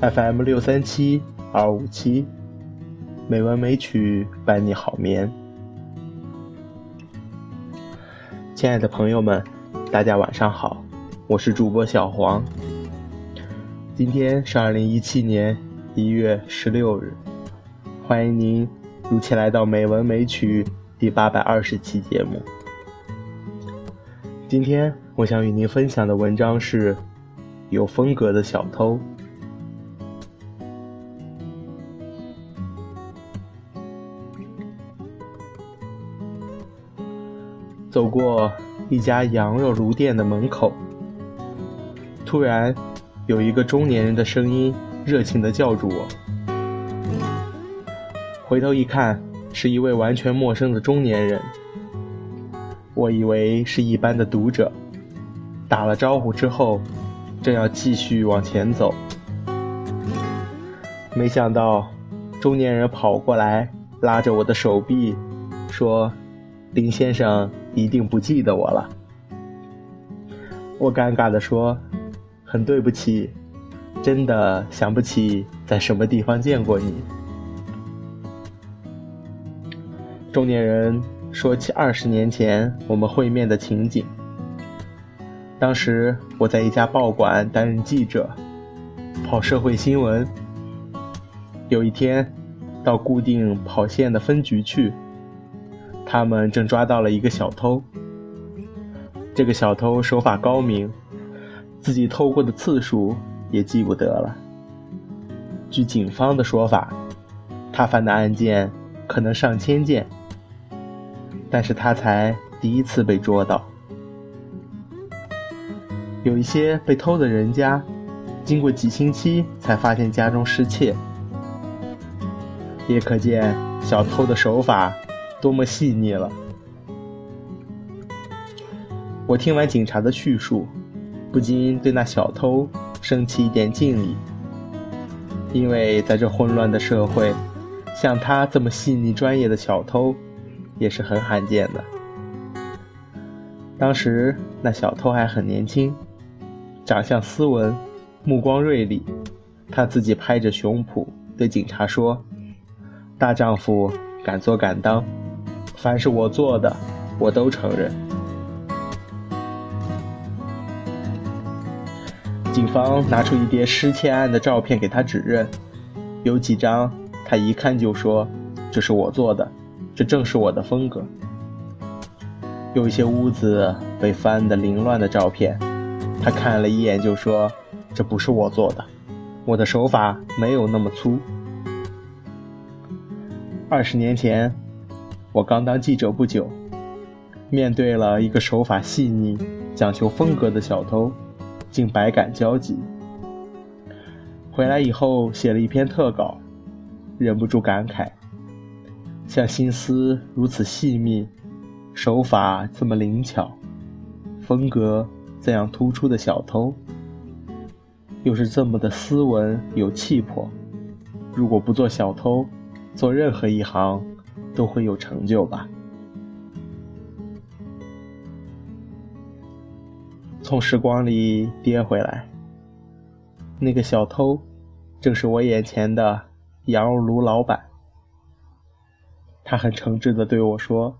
FM 六三七二五七，美文美曲伴你好眠。亲爱的朋友们，大家晚上好，我是主播小黄。今天是二零一七年一月十六日，欢迎您如期来到《美文美曲》第八百二十期节目。今天我想与您分享的文章是《有风格的小偷》。走过一家羊肉炉店的门口，突然有一个中年人的声音热情地叫住我。回头一看，是一位完全陌生的中年人。我以为是一般的读者，打了招呼之后，正要继续往前走，没想到中年人跑过来，拉着我的手臂，说：“林先生。”一定不记得我了，我尴尬地说：“很对不起，真的想不起在什么地方见过你。”中年人说起二十年前我们会面的情景。当时我在一家报馆担任记者，跑社会新闻。有一天，到固定跑线的分局去。他们正抓到了一个小偷。这个小偷手法高明，自己偷过的次数也记不得了。据警方的说法，他犯的案件可能上千件，但是他才第一次被捉到。有一些被偷的人家，经过几星期才发现家中失窃，也可见小偷的手法。多么细腻了！我听完警察的叙述，不禁对那小偷升起一点敬意，因为在这混乱的社会，像他这么细腻专业的小偷，也是很罕见的。当时那小偷还很年轻，长相斯文，目光锐利，他自己拍着胸脯对警察说：“大丈夫敢做敢当。”凡是我做的，我都承认。警方拿出一叠失窃案的照片给他指认，有几张他一看就说：“这是我做的，这正是我的风格。”有一些屋子被翻得凌乱的照片，他看了一眼就说：“这不是我做的，我的手法没有那么粗。”二十年前。我刚当记者不久，面对了一个手法细腻、讲求风格的小偷，竟百感交集。回来以后写了一篇特稿，忍不住感慨：像心思如此细密、手法这么灵巧、风格这样突出的小偷，又是这么的斯文有气魄。如果不做小偷，做任何一行。都会有成就吧。从时光里跌回来，那个小偷，正是我眼前的羊肉炉老板。他很诚挚的对我说：“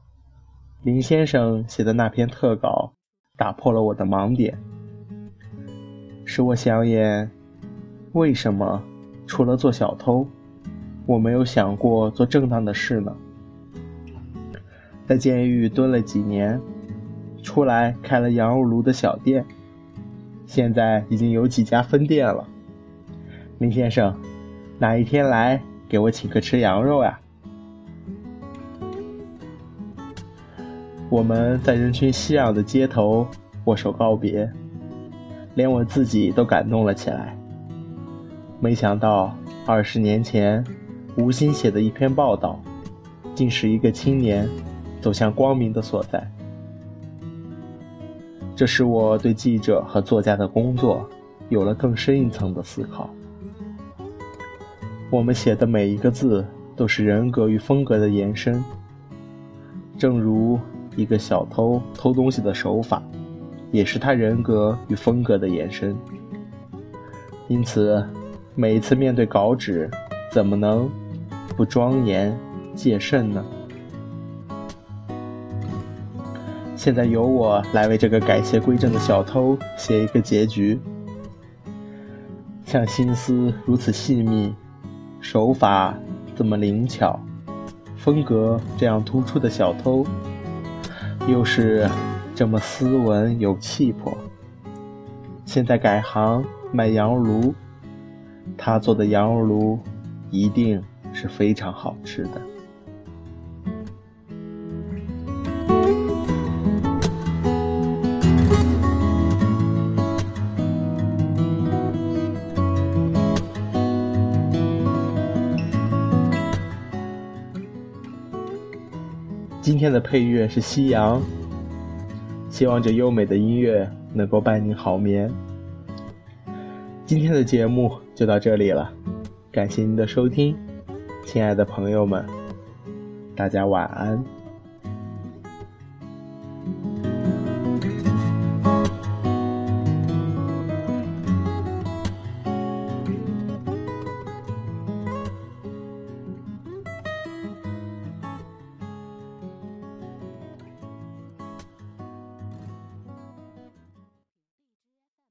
林先生写的那篇特稿，打破了我的盲点，使我想演。为什么除了做小偷，我没有想过做正当的事呢？”在监狱蹲了几年，出来开了羊肉炉的小店，现在已经有几家分店了。林先生，哪一天来给我请客吃羊肉呀？我们在人群熙攘的街头握手告别，连我自己都感动了起来。没想到二十年前吴昕写的一篇报道，竟是一个青年。走向光明的所在，这使我对记者和作家的工作有了更深一层的思考。我们写的每一个字都是人格与风格的延伸，正如一个小偷偷东西的手法，也是他人格与风格的延伸。因此，每一次面对稿纸，怎么能不庄严戒慎呢？现在由我来为这个改邪归正的小偷写一个结局。像心思如此细密，手法这么灵巧，风格这样突出的小偷，又是这么斯文有气魄。现在改行卖羊肉炉，他做的羊肉炉一定是非常好吃的。今天的配乐是夕阳，希望这优美的音乐能够伴你好眠。今天的节目就到这里了，感谢您的收听，亲爱的朋友们，大家晚安。